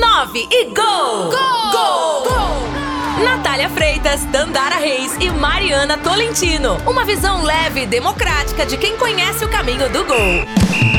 9 e gol! Gol! Gol! gol! Natália Freitas, Dandara Reis e Mariana Tolentino. Uma visão leve e democrática de quem conhece o caminho do gol.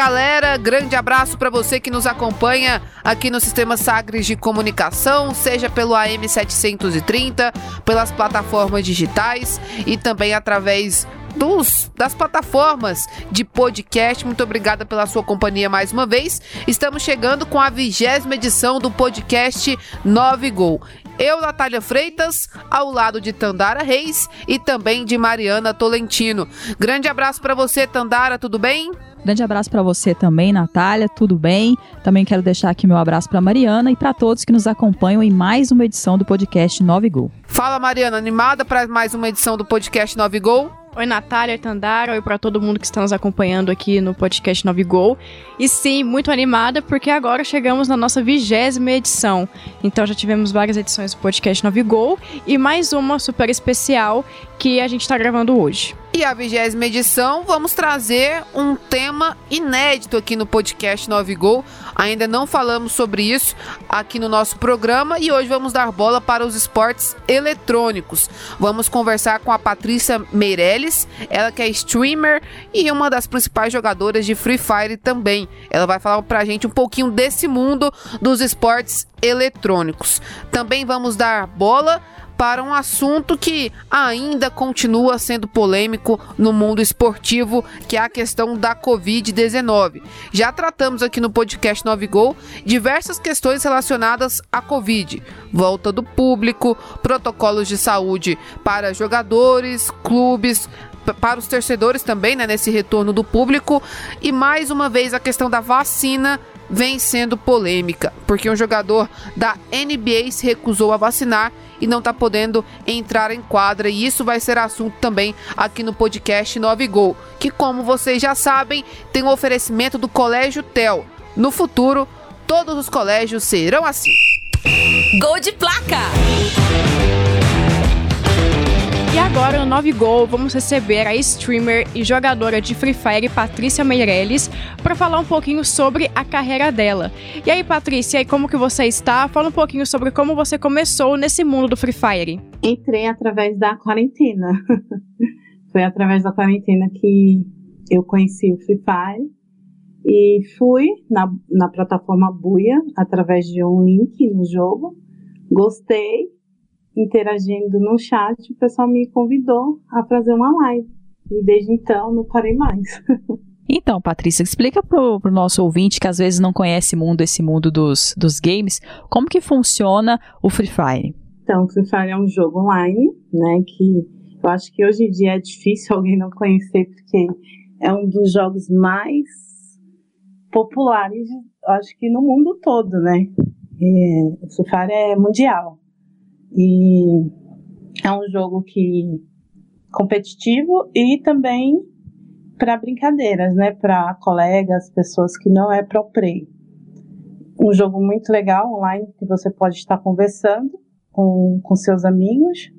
Galera, grande abraço para você que nos acompanha aqui no Sistema Sagres de Comunicação, seja pelo AM 730, pelas plataformas digitais e também através dos, das plataformas de podcast. Muito obrigada pela sua companhia mais uma vez. Estamos chegando com a vigésima edição do podcast 9 Gol. Eu, Natália Freitas, ao lado de Tandara Reis e também de Mariana Tolentino. Grande abraço para você, Tandara, tudo bem? Grande abraço para você também, Natália, tudo bem? Também quero deixar aqui meu abraço para Mariana e para todos que nos acompanham em mais uma edição do podcast 9 Gol. Fala, Mariana, animada para mais uma edição do podcast 9 Gol? Oi, Natália, Tandara, oi para todo mundo que está nos acompanhando aqui no podcast 9 Gol. E sim, muito animada porque agora chegamos na nossa vigésima edição. Então já tivemos várias edições do podcast 9 Gol e mais uma super especial que a gente está gravando hoje. E a vigésima edição, vamos trazer um tema inédito aqui no podcast 9 Gol. Ainda não falamos sobre isso aqui no nosso programa e hoje vamos dar bola para os esportes eletrônicos. Vamos conversar com a Patrícia Meirelles, ela que é streamer e uma das principais jogadoras de Free Fire também. Ela vai falar pra gente um pouquinho desse mundo dos esportes eletrônicos. Também vamos dar bola para um assunto que ainda continua sendo polêmico no mundo esportivo, que é a questão da Covid-19. Já tratamos aqui no podcast 9 Gol diversas questões relacionadas à Covid, volta do público, protocolos de saúde para jogadores, clubes, para os torcedores também, né, nesse retorno do público, e mais uma vez a questão da vacina vem sendo polêmica, porque um jogador da NBA se recusou a vacinar e não está podendo entrar em quadra, e isso vai ser assunto também aqui no podcast 9 Gol, que como vocês já sabem, tem um oferecimento do Colégio Tel. No futuro, todos os colégios serão assim. Gol de placa! E agora no 9 Gol vamos receber a streamer e jogadora de Free Fire Patrícia Meirelles para falar um pouquinho sobre a carreira dela. E aí, Patrícia, e como que você está? Fala um pouquinho sobre como você começou nesse mundo do Free Fire. Entrei através da quarentena. Foi através da quarentena que eu conheci o Free Fire e fui na, na plataforma Buia através de um link no jogo. Gostei interagindo no chat, o pessoal me convidou a fazer uma live. E desde então não parei mais. Então, Patrícia, explica pro, pro nosso ouvinte que às vezes não conhece mundo, esse mundo dos, dos games, como que funciona o Free Fire? Então, o Free Fire é um jogo online, né, que eu acho que hoje em dia é difícil alguém não conhecer, porque é um dos jogos mais populares, acho que no mundo todo, né. É, o Free Fire é mundial. E é um jogo que competitivo e também para brincadeiras, né, para colegas, pessoas que não é pro play. Um jogo muito legal online que você pode estar conversando com, com seus amigos.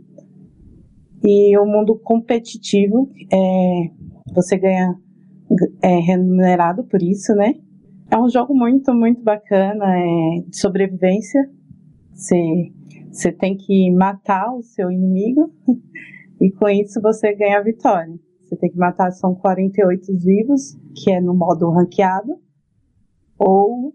E o mundo competitivo, é, você ganha é, remunerado por isso, né? É um jogo muito, muito bacana, é, de sobrevivência. Você você tem que matar o seu inimigo e com isso você ganha a vitória. Você tem que matar, são 48 vivos, que é no modo ranqueado, ou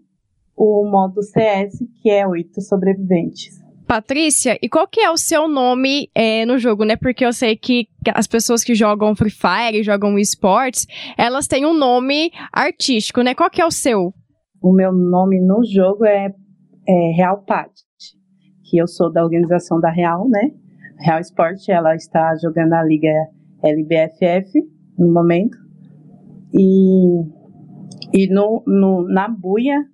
o modo CS, que é 8 sobreviventes. Patrícia, e qual que é o seu nome é, no jogo, né? Porque eu sei que as pessoas que jogam Free Fire, jogam esportes, elas têm um nome artístico, né? Qual que é o seu? O meu nome no jogo é, é Real Pat que eu sou da organização da Real, né? Real Sport, ela está jogando a liga LBFF no momento. E, e no, no, na Buia,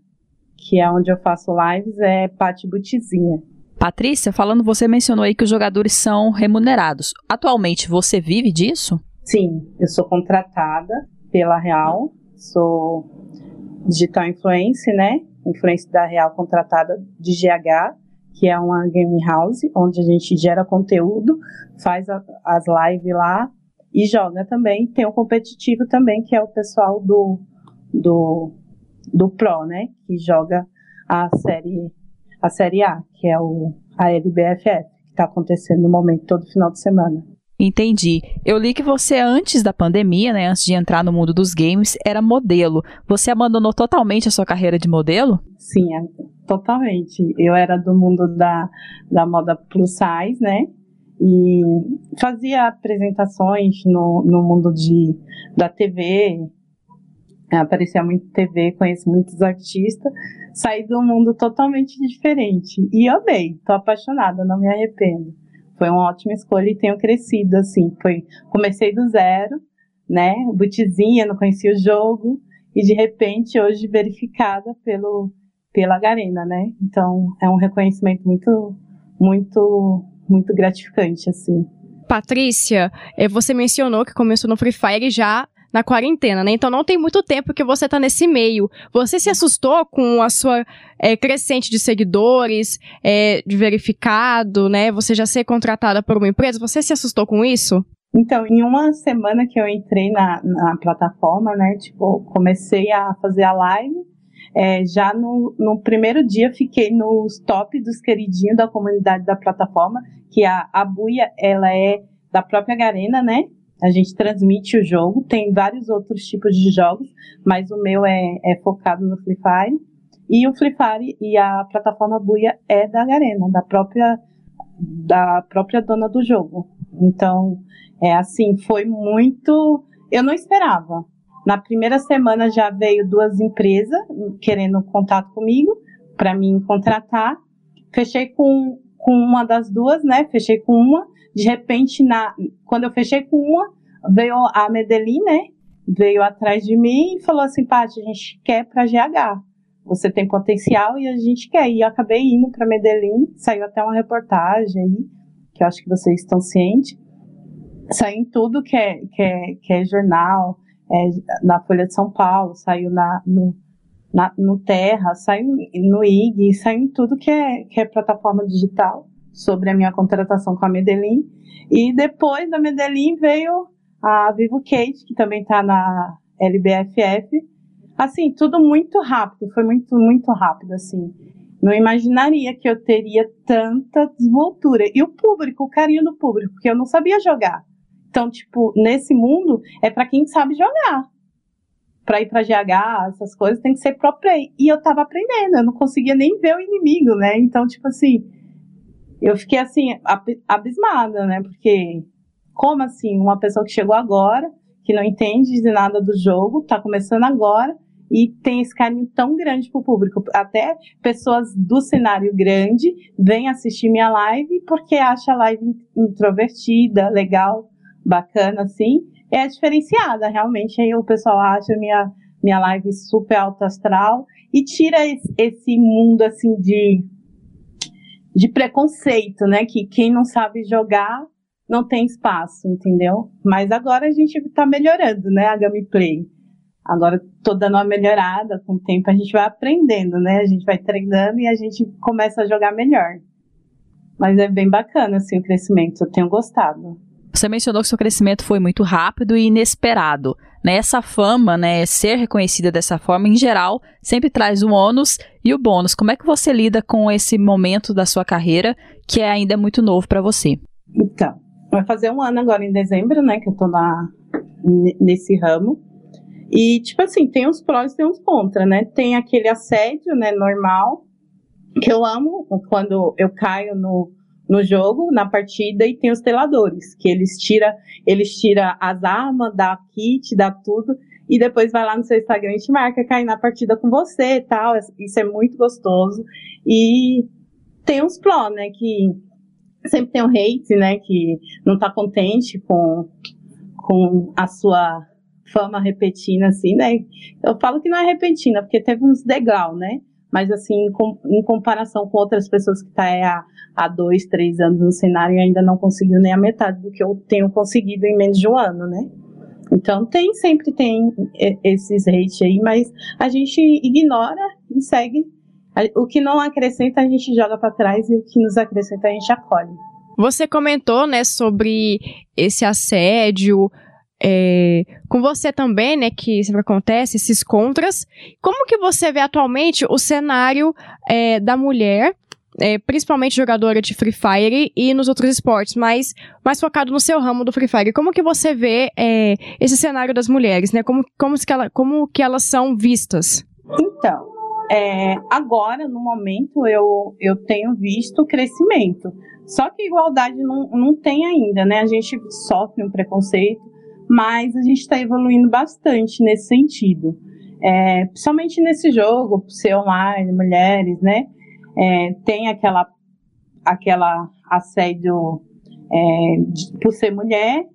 que é onde eu faço lives, é Pati Butizinha. Patrícia, falando, você mencionou aí que os jogadores são remunerados. Atualmente, você vive disso? Sim, eu sou contratada pela Real, sou digital influencer, né? Influência da Real contratada de GH que é uma game house, onde a gente gera conteúdo, faz a, as lives lá e joga também. Tem o competitivo também, que é o pessoal do, do, do Pro, né? Que joga a série, a série A, que é o, a LBFF, que está acontecendo no momento todo final de semana. Entendi. Eu li que você, antes da pandemia, né, antes de entrar no mundo dos games, era modelo. Você abandonou totalmente a sua carreira de modelo? Sim, é, totalmente. Eu era do mundo da, da moda plus size, né? E fazia apresentações no, no mundo de, da TV, aparecia muito TV, conheço muitos artistas, saí do mundo totalmente diferente. E amei, tô apaixonada, não me arrependo foi uma ótima escolha e tenho crescido, assim, foi, comecei do zero, né, butizinha, não conhecia o jogo, e de repente hoje verificada pelo, pela Garena, né, então é um reconhecimento muito, muito, muito gratificante, assim. Patrícia, eh, você mencionou que começou no Free Fire já na quarentena, né? Então não tem muito tempo que você tá nesse meio. Você se assustou com a sua é, crescente de seguidores, é, de verificado, né? Você já ser contratada por uma empresa, você se assustou com isso? Então, em uma semana que eu entrei na, na plataforma, né? Tipo, comecei a fazer a live. É, já no, no, primeiro dia fiquei nos top dos queridinhos da comunidade da plataforma, que a, a Buia, ela é da própria Garena, né? A gente transmite o jogo, tem vários outros tipos de jogos, mas o meu é, é focado no Free Fire. E o Free Fire e a plataforma Buia é da Garena, da própria, da própria dona do jogo. Então, é assim, foi muito. Eu não esperava. Na primeira semana já veio duas empresas querendo contato comigo para me contratar. Fechei com, com uma das duas, né? Fechei com uma de repente, na, quando eu fechei com uma, veio a Medellín, né? Veio atrás de mim e falou assim, Paty, a gente quer para GH. Você tem potencial e a gente quer. E eu acabei indo para Medellín, saiu até uma reportagem aí, que eu acho que vocês estão cientes. Saiu em tudo que é, que é, que é jornal, é, na Folha de São Paulo, saiu na, no, na, no Terra, saiu no IG, saiu em tudo que é, que é plataforma digital sobre a minha contratação com a Medellín. E depois da Medellín veio a Vivo Kate, que também está na LBFF. Assim, tudo muito rápido, foi muito, muito rápido, assim. Não imaginaria que eu teria tanta desvoltura. E o público, o carinho do público, porque eu não sabia jogar. Então, tipo, nesse mundo é para quem sabe jogar. Para ir para GH, essas coisas tem que ser pro play. E eu tava aprendendo, eu não conseguia nem ver o inimigo, né? Então, tipo assim, eu fiquei assim, abismada, né? Porque, como assim, uma pessoa que chegou agora, que não entende de nada do jogo, tá começando agora, e tem esse carinho tão grande pro público. Até pessoas do cenário grande vêm assistir minha live porque acha a live introvertida, legal, bacana, assim. É diferenciada, realmente. Aí o pessoal acha minha, minha live super alto astral e tira esse, esse mundo, assim, de de preconceito, né? Que quem não sabe jogar não tem espaço, entendeu? Mas agora a gente está melhorando, né? A gameplay. Agora tô dando uma melhorada, com o tempo a gente vai aprendendo, né? A gente vai treinando e a gente começa a jogar melhor. Mas é bem bacana, assim, o crescimento. Eu tenho gostado. Você mencionou que seu crescimento foi muito rápido e inesperado. Né? Essa fama, né, ser reconhecida dessa forma, em geral, sempre traz o ônus e o bônus. Como é que você lida com esse momento da sua carreira que é ainda muito novo para você? Então, vai fazer um ano agora em dezembro, né, que eu tô na, nesse ramo. E, tipo assim, tem uns prós e tem uns contra, né? Tem aquele assédio, né, normal, que eu amo quando eu caio no, no jogo, na partida, e tem os teladores, que eles tira, eles tira as armas, dá kit, dá tudo, e depois vai lá no seu Instagram e te marca cair na partida com você e tal. Isso é muito gostoso. E tem uns pró, né, que sempre tem um hate, né, que não tá contente com, com a sua fama repentina, assim, né? Eu falo que não é repentina, porque teve uns degrau, né? Mas assim, com, em comparação com outras pessoas que estão tá há, há dois, três anos no cenário e ainda não conseguiu nem a metade do que eu tenho conseguido em menos de um ano, né? Então tem, sempre tem esses hate aí, mas a gente ignora e segue. O que não acrescenta a gente joga para trás e o que nos acrescenta a gente acolhe. Você comentou, né, sobre esse assédio, é, com você também, né, que sempre acontece, esses contras. Como que você vê atualmente o cenário é, da mulher, é, principalmente jogadora de Free Fire e nos outros esportes, mas mais focado no seu ramo do Free Fire. Como que você vê é, esse cenário das mulheres, né? Como, como, que ela, como que elas são vistas? Então, é, agora, no momento, eu, eu tenho visto crescimento. Só que igualdade não, não tem ainda, né? A gente sofre um preconceito, mas a gente está evoluindo bastante nesse sentido. É, principalmente nesse jogo, ser online, mulheres, né? É, tem aquela, aquela assédio é, de, por ser mulher,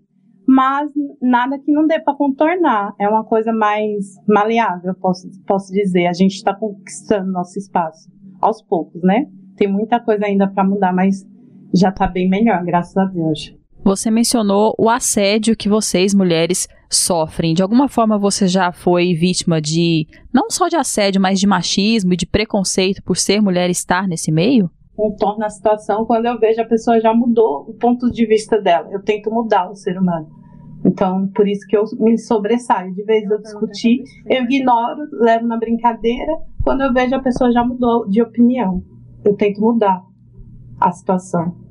mas nada que não dê para contornar. É uma coisa mais maleável, posso, posso dizer. A gente está conquistando nosso espaço aos poucos, né? Tem muita coisa ainda para mudar, mas já está bem melhor, graças a Deus. Você mencionou o assédio que vocês, mulheres, sofrem. De alguma forma você já foi vítima de, não só de assédio, mas de machismo e de preconceito por ser mulher e estar nesse meio? Contorna a situação quando eu vejo a pessoa já mudou o ponto de vista dela. Eu tento mudar o ser humano. Então, por isso que eu me sobressaio. De vez eu discutir, eu ignoro, levo na brincadeira. Quando eu vejo a pessoa já mudou de opinião, eu tento mudar a situação.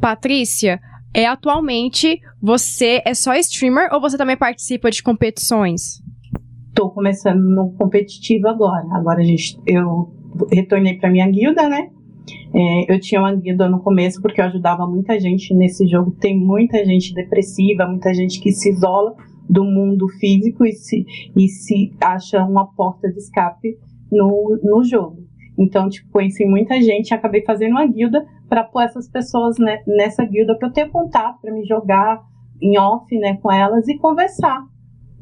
Patrícia, é atualmente você é só streamer ou você também participa de competições? Tô começando no competitivo agora. Agora gente, eu retornei para minha guilda, né? É, eu tinha uma guilda no começo porque eu ajudava muita gente nesse jogo. Tem muita gente depressiva, muita gente que se isola do mundo físico e se, e se acha uma porta de escape no, no jogo. Então, tipo, conheci muita gente, acabei fazendo uma guilda para pôr essas pessoas né, nessa guilda para eu ter contato, para me jogar em off, né, com elas e conversar.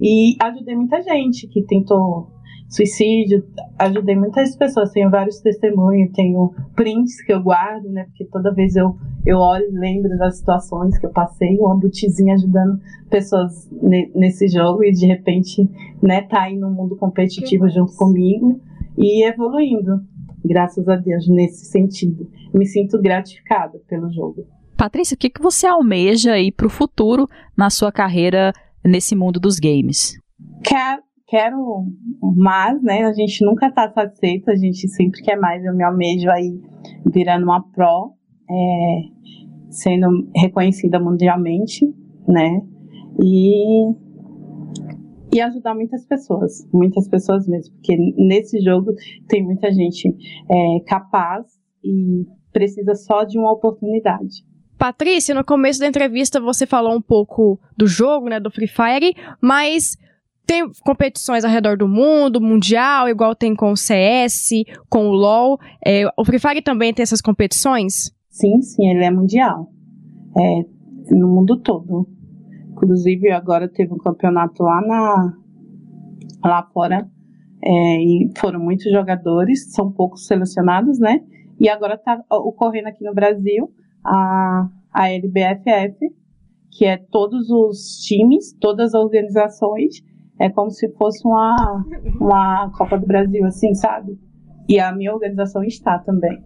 E ajudei muita gente que tentou suicídio, ajudei muitas pessoas, tenho vários testemunhos, tenho prints que eu guardo, né, porque toda vez eu, eu olho e lembro das situações que eu passei, uma butizinha ajudando pessoas ne, nesse jogo e de repente, né, tá aí no mundo competitivo junto comigo e evoluindo, graças a Deus, nesse sentido. Me sinto gratificada pelo jogo. Patrícia, o que, que você almeja aí para o futuro na sua carreira nesse mundo dos games? Quero quero mais, né? A gente nunca tá satisfeito, a gente sempre quer mais. Eu me almejo aí virando uma pro, é, sendo reconhecida mundialmente, né? E, e ajudar muitas pessoas, muitas pessoas mesmo, porque nesse jogo tem muita gente é, capaz e precisa só de uma oportunidade. Patrícia, no começo da entrevista você falou um pouco do jogo, né, do Free Fire, mas tem competições ao redor do mundo, mundial, igual tem com o CS, com o LoL. É, o Free Fire também tem essas competições? Sim, sim, ele é mundial. É, no mundo todo. Inclusive, agora teve um campeonato lá, na, lá fora. É, e foram muitos jogadores, são poucos selecionados, né? E agora está ocorrendo aqui no Brasil a, a LBFF, que é todos os times, todas as organizações é como se fosse uma, uma Copa do Brasil, assim, sabe? E a minha organização está também.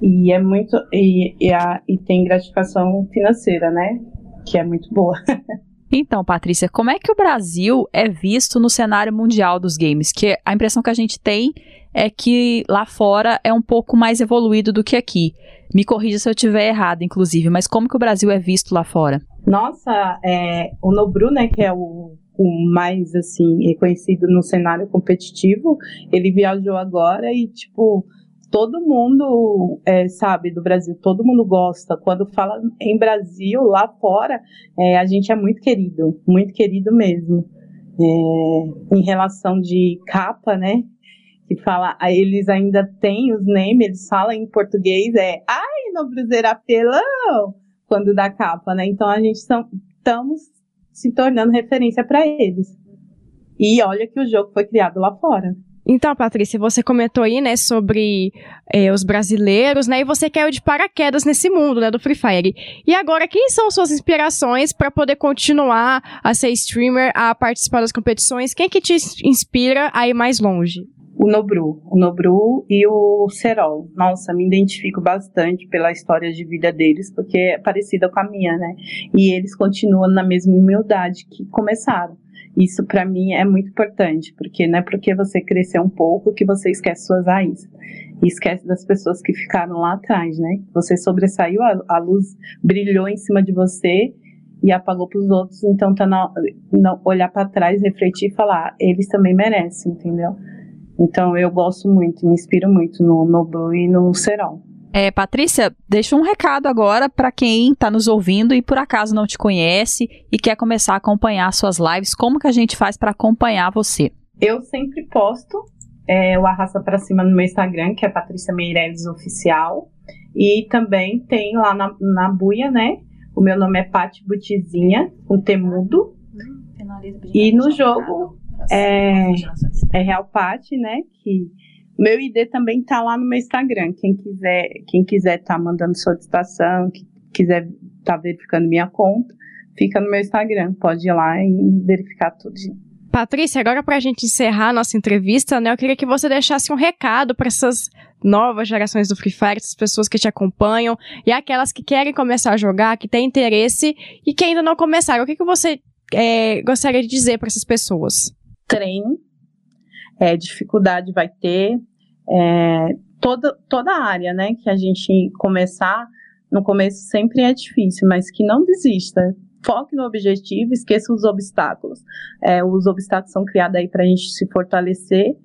E é muito. E, e, a, e tem gratificação financeira, né? Que é muito boa. Então, Patrícia, como é que o Brasil é visto no cenário mundial dos games? Que a impressão que a gente tem é que lá fora é um pouco mais evoluído do que aqui. Me corrija se eu estiver errado, inclusive, mas como que o Brasil é visto lá fora? Nossa, é, o Nobru, né, que é o o mais assim reconhecido no cenário competitivo, ele viajou agora e tipo todo mundo é, sabe do Brasil, todo mundo gosta. Quando fala em Brasil, lá fora, é, a gente é muito querido, muito querido mesmo. É, em relação de capa, né? Que fala, eles ainda têm os names, eles falam em português, é ai, no Cruzeiro apelão, quando dá capa, né? Então a gente estamos se tornando referência para eles. E olha que o jogo foi criado lá fora. Então, Patrícia, você comentou aí, né, sobre é, os brasileiros, né, e você caiu de paraquedas nesse mundo, né, do Free Fire. E agora, quem são suas inspirações para poder continuar a ser streamer, a participar das competições? Quem que te inspira a ir mais longe? o Nobru, o Nobru e o Serol. Nossa, me identifico bastante pela história de vida deles, porque é parecida com a minha, né? E eles continuam na mesma humildade que começaram. Isso para mim é muito importante, porque não é porque você cresceu um pouco que você esquece suas raízes. E esquece das pessoas que ficaram lá atrás, né? Você sobressaiu, a, luz brilhou em cima de você e apagou para os outros, então tá na, na olhar para trás, refletir e falar, ah, eles também merecem, entendeu? Então eu gosto muito, me inspiro muito no Noblu e no Serol. É, Patrícia, deixa um recado agora para quem está nos ouvindo e por acaso não te conhece e quer começar a acompanhar suas lives. Como que a gente faz para acompanhar você? Eu sempre posto é, o Arrasta para Cima no meu Instagram, que é Patrícia Meireles Oficial. E também tem lá na, na buia, né? O meu nome é Pati Butizinha, com temudo. E no jogo é, é Real Pati, né? Que meu ID também tá lá no meu Instagram. Quem quiser, quem quiser tá mandando solicitação, que quiser tá verificando minha conta, fica no meu Instagram. Pode ir lá e verificar tudo. Patrícia, agora para a gente encerrar a nossa entrevista, né, eu queria que você deixasse um recado para essas novas gerações do Free Fire, essas pessoas que te acompanham e aquelas que querem começar a jogar, que têm interesse e que ainda não começaram. O que, que você é, gostaria de dizer para essas pessoas? Treine, é, dificuldade vai ter, é, toda, toda a área, né, que a gente começar, no começo sempre é difícil, mas que não desista, foque no objetivo, esqueça os obstáculos. É, os obstáculos são criados aí para a gente se fortalecer,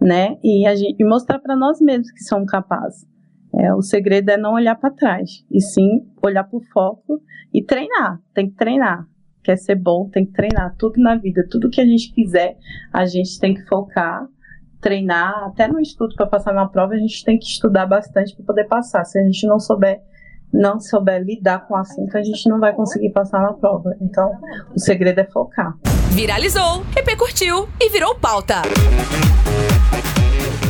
né, e, a gente, e mostrar para nós mesmos que somos capazes. É, o segredo é não olhar para trás, e sim olhar para o foco e treinar. Tem que treinar. Quer ser bom, tem que treinar. Tudo na vida, tudo que a gente quiser, a gente tem que focar treinar, até no estudo para passar na prova, a gente tem que estudar bastante para poder passar. Se a gente não souber não souber lidar com o assunto, a gente não vai conseguir passar na prova. Então, o segredo é focar. Viralizou, repercutiu e virou pauta.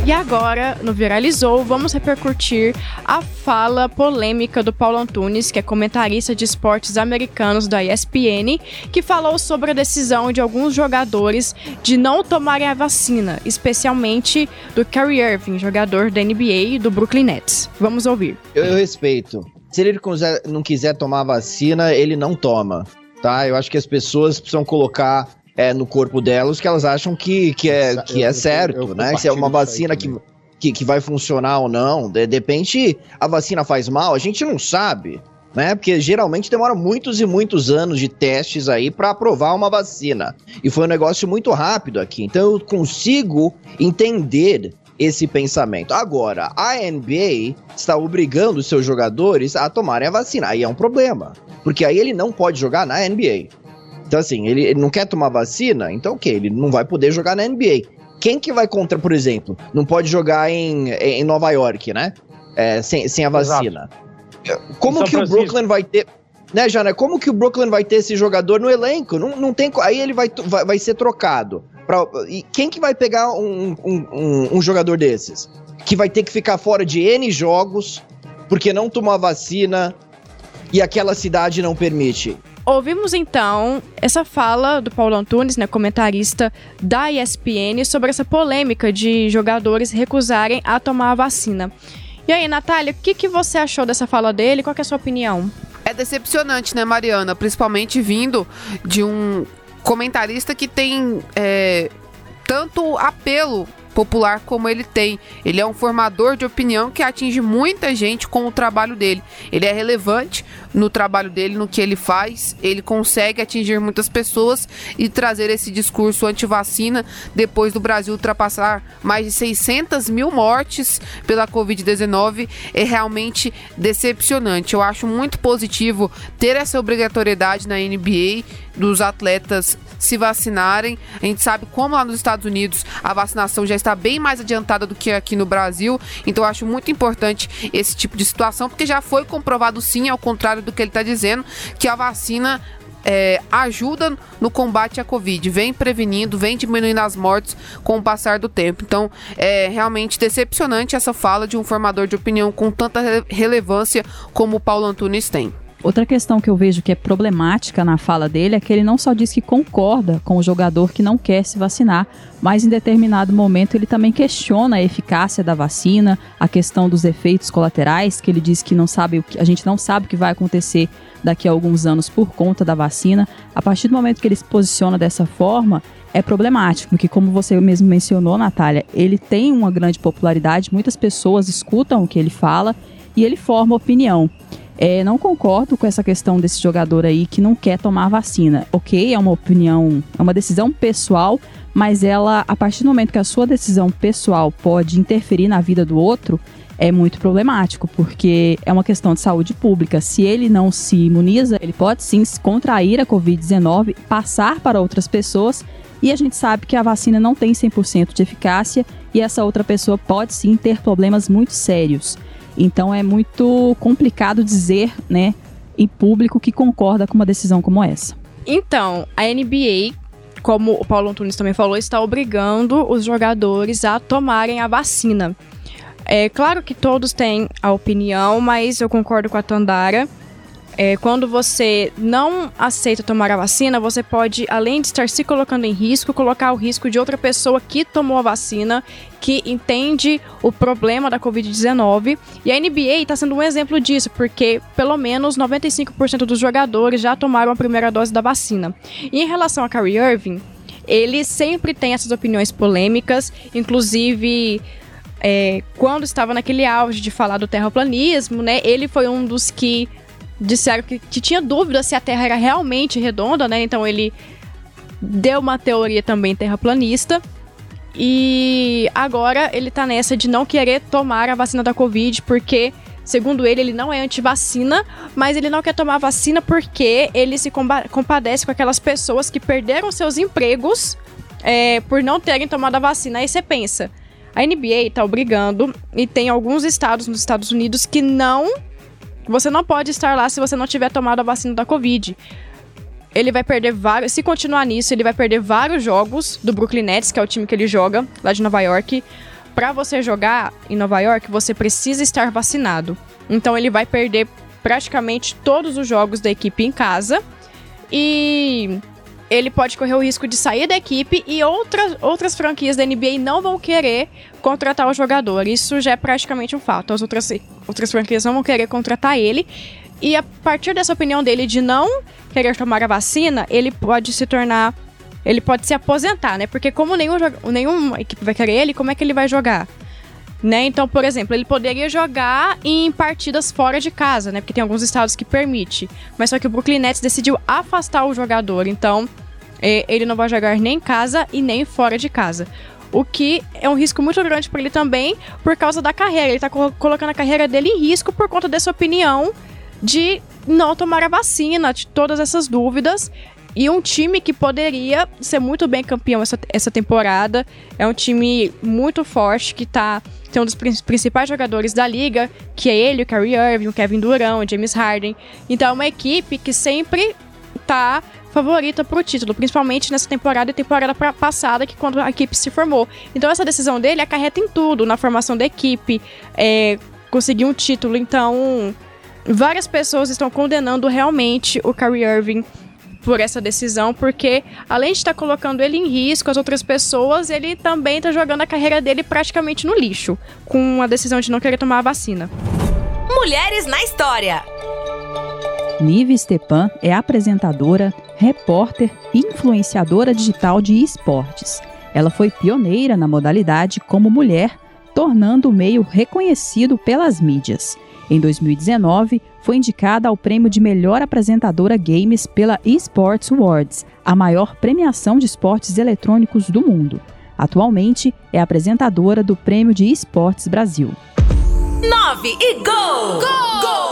E agora, no Viralizou, vamos repercutir a fala polêmica do Paulo Antunes, que é comentarista de esportes americanos da ESPN, que falou sobre a decisão de alguns jogadores de não tomarem a vacina, especialmente do Kyrie Irving, jogador da NBA do Brooklyn Nets. Vamos ouvir. Eu respeito. Se ele não quiser tomar a vacina, ele não toma. Tá? Eu acho que as pessoas precisam colocar é, no corpo delas que elas acham que, que, é, que é certo, eu, eu né? Se é uma vacina que, que, que vai funcionar ou não. De, de repente a vacina faz mal, a gente não sabe. Né? Porque geralmente demora muitos e muitos anos de testes aí para aprovar uma vacina. E foi um negócio muito rápido aqui. Então eu consigo entender esse pensamento. Agora, a NBA está obrigando os seus jogadores a tomarem a vacina. Aí é um problema. Porque aí ele não pode jogar na NBA. Então, assim, ele, ele não quer tomar vacina, então o okay, Ele não vai poder jogar na NBA. Quem que vai contra, por exemplo, não pode jogar em, em Nova York, né? É, sem, sem a vacina. Exato. Como que o Brooklyn vai ter. Né, Jana? Como que o Brooklyn vai ter esse jogador no elenco? Não, não tem. Aí ele vai, vai, vai ser trocado. Pra, e quem que vai pegar um, um, um, um jogador desses? Que vai ter que ficar fora de N jogos porque não tomou a vacina e aquela cidade não permite. Ouvimos então essa fala do Paulo Antunes, né, comentarista da ESPN, sobre essa polêmica de jogadores recusarem a tomar a vacina. E aí, Natália, o que, que você achou dessa fala dele? Qual é a sua opinião? É decepcionante, né, Mariana? Principalmente vindo de um comentarista que tem é, tanto apelo popular como ele tem. Ele é um formador de opinião que atinge muita gente com o trabalho dele. Ele é relevante no trabalho dele, no que ele faz. Ele consegue atingir muitas pessoas e trazer esse discurso anti-vacina depois do Brasil ultrapassar mais de 600 mil mortes pela Covid-19 é realmente decepcionante. Eu acho muito positivo ter essa obrigatoriedade na NBA dos atletas se vacinarem. A gente sabe como lá nos Estados Unidos a vacinação já está bem mais adiantada do que aqui no Brasil. Então eu acho muito importante esse tipo de situação, porque já foi comprovado sim, ao contrário do que ele está dizendo, que a vacina é, ajuda no combate à Covid, vem prevenindo, vem diminuindo as mortes com o passar do tempo. Então, é realmente decepcionante essa fala de um formador de opinião com tanta relevância como o Paulo Antunes tem. Outra questão que eu vejo que é problemática na fala dele é que ele não só diz que concorda com o jogador que não quer se vacinar, mas em determinado momento ele também questiona a eficácia da vacina, a questão dos efeitos colaterais, que ele diz que não sabe a gente não sabe o que vai acontecer daqui a alguns anos por conta da vacina. A partir do momento que ele se posiciona dessa forma, é problemático, porque como você mesmo mencionou, Natália, ele tem uma grande popularidade, muitas pessoas escutam o que ele fala e ele forma opinião. É, não concordo com essa questão desse jogador aí que não quer tomar vacina. Ok, é uma opinião, é uma decisão pessoal, mas ela, a partir do momento que a sua decisão pessoal pode interferir na vida do outro, é muito problemático, porque é uma questão de saúde pública. Se ele não se imuniza, ele pode sim contrair a Covid-19, passar para outras pessoas, e a gente sabe que a vacina não tem 100% de eficácia e essa outra pessoa pode sim ter problemas muito sérios. Então é muito complicado dizer, né, em público que concorda com uma decisão como essa. Então, a NBA, como o Paulo Antunes também falou, está obrigando os jogadores a tomarem a vacina. É claro que todos têm a opinião, mas eu concordo com a Tandara é, quando você não aceita tomar a vacina, você pode, além de estar se colocando em risco, colocar o risco de outra pessoa que tomou a vacina, que entende o problema da Covid-19. E a NBA está sendo um exemplo disso, porque pelo menos 95% dos jogadores já tomaram a primeira dose da vacina. E em relação a Kyrie Irving, ele sempre tem essas opiniões polêmicas, inclusive. É, quando estava naquele auge de falar do terraplanismo, né? Ele foi um dos que disseram que, que tinha dúvida se a Terra era realmente redonda, né? Então ele deu uma teoria também terraplanista. E agora ele tá nessa de não querer tomar a vacina da Covid, porque, segundo ele, ele não é anti-vacina, mas ele não quer tomar vacina porque ele se compadece com aquelas pessoas que perderam seus empregos é, por não terem tomado a vacina. Aí você pensa, a NBA tá obrigando, e tem alguns estados nos Estados Unidos que não você não pode estar lá se você não tiver tomado a vacina da Covid. Ele vai perder vários. Se continuar nisso, ele vai perder vários jogos do Brooklyn Nets, que é o time que ele joga lá de Nova York. Para você jogar em Nova York, você precisa estar vacinado. Então ele vai perder praticamente todos os jogos da equipe em casa. E ele pode correr o risco de sair da equipe e outras, outras franquias da NBA não vão querer contratar o jogador. Isso já é praticamente um fato. As outras, outras franquias não vão querer contratar ele. E a partir dessa opinião dele de não querer tomar a vacina, ele pode se tornar. Ele pode se aposentar, né? Porque como nenhum, nenhuma equipe vai querer ele, como é que ele vai jogar? Né? Então, por exemplo, ele poderia jogar em partidas fora de casa, né? Porque tem alguns estados que permite. Mas só que o Brooklyn Nets decidiu afastar o jogador. Então, ele não vai jogar nem em casa e nem fora de casa. O que é um risco muito grande para ele também por causa da carreira. Ele tá co colocando a carreira dele em risco por conta dessa opinião de não tomar a vacina, de todas essas dúvidas. E um time que poderia ser muito bem campeão essa, essa temporada. É um time muito forte que tá. Tem um dos principais jogadores da liga, que é ele, o Kyrie Irving, o Kevin Durant, o James Harden. Então é uma equipe que sempre tá favorita pro título, principalmente nessa temporada e temporada passada, que quando a equipe se formou. Então essa decisão dele acarreta em tudo, na formação da equipe, é, conseguir um título. Então, várias pessoas estão condenando realmente o Kyrie Irving por essa decisão, porque além de estar colocando ele em risco, as outras pessoas, ele também está jogando a carreira dele praticamente no lixo, com a decisão de não querer tomar a vacina. Mulheres na História. Nive Stepan é apresentadora, repórter e influenciadora digital de esportes. Ela foi pioneira na modalidade como mulher, tornando o meio reconhecido pelas mídias. Em 2019, foi indicada ao prêmio de melhor apresentadora games pela Esports Awards, a maior premiação de esportes eletrônicos do mundo. Atualmente, é apresentadora do Prêmio de Esportes Brasil. 9 e gol! Gol! Gol!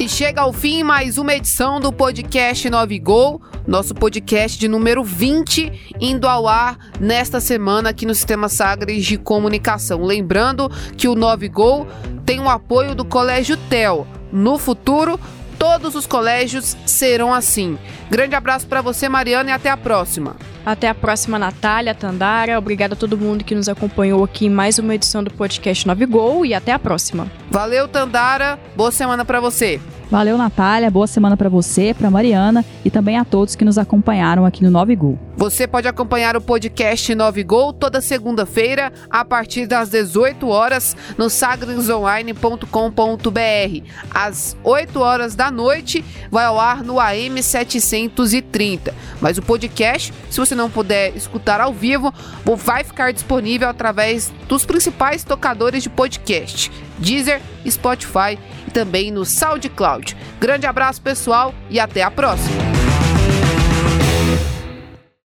E chega ao fim mais uma edição do podcast 9 Gol, nosso podcast de número 20, indo ao ar nesta semana aqui no Sistema Sagres de Comunicação. Lembrando que o 9 Gol tem o apoio do Colégio TEL. No futuro, todos os colégios serão assim. Grande abraço para você, Mariana, e até a próxima. Até a próxima, Natália, Tandara. Obrigada a todo mundo que nos acompanhou aqui em mais uma edição do podcast 9 Gol e até a próxima. Valeu, Tandara. Boa semana para você. Valeu, Natália. Boa semana para você, para Mariana e também a todos que nos acompanharam aqui no 9 Gol. Você pode acompanhar o podcast 9 Gol toda segunda-feira a partir das 18 horas no sagresonline.com.br. Às 8 horas da noite vai ao ar no AM 730. Mas o podcast, se você não puder escutar ao vivo, vai ficar disponível através dos principais tocadores de podcast: Deezer, Spotify e também no SoundCloud. Grande abraço, pessoal, e até a próxima!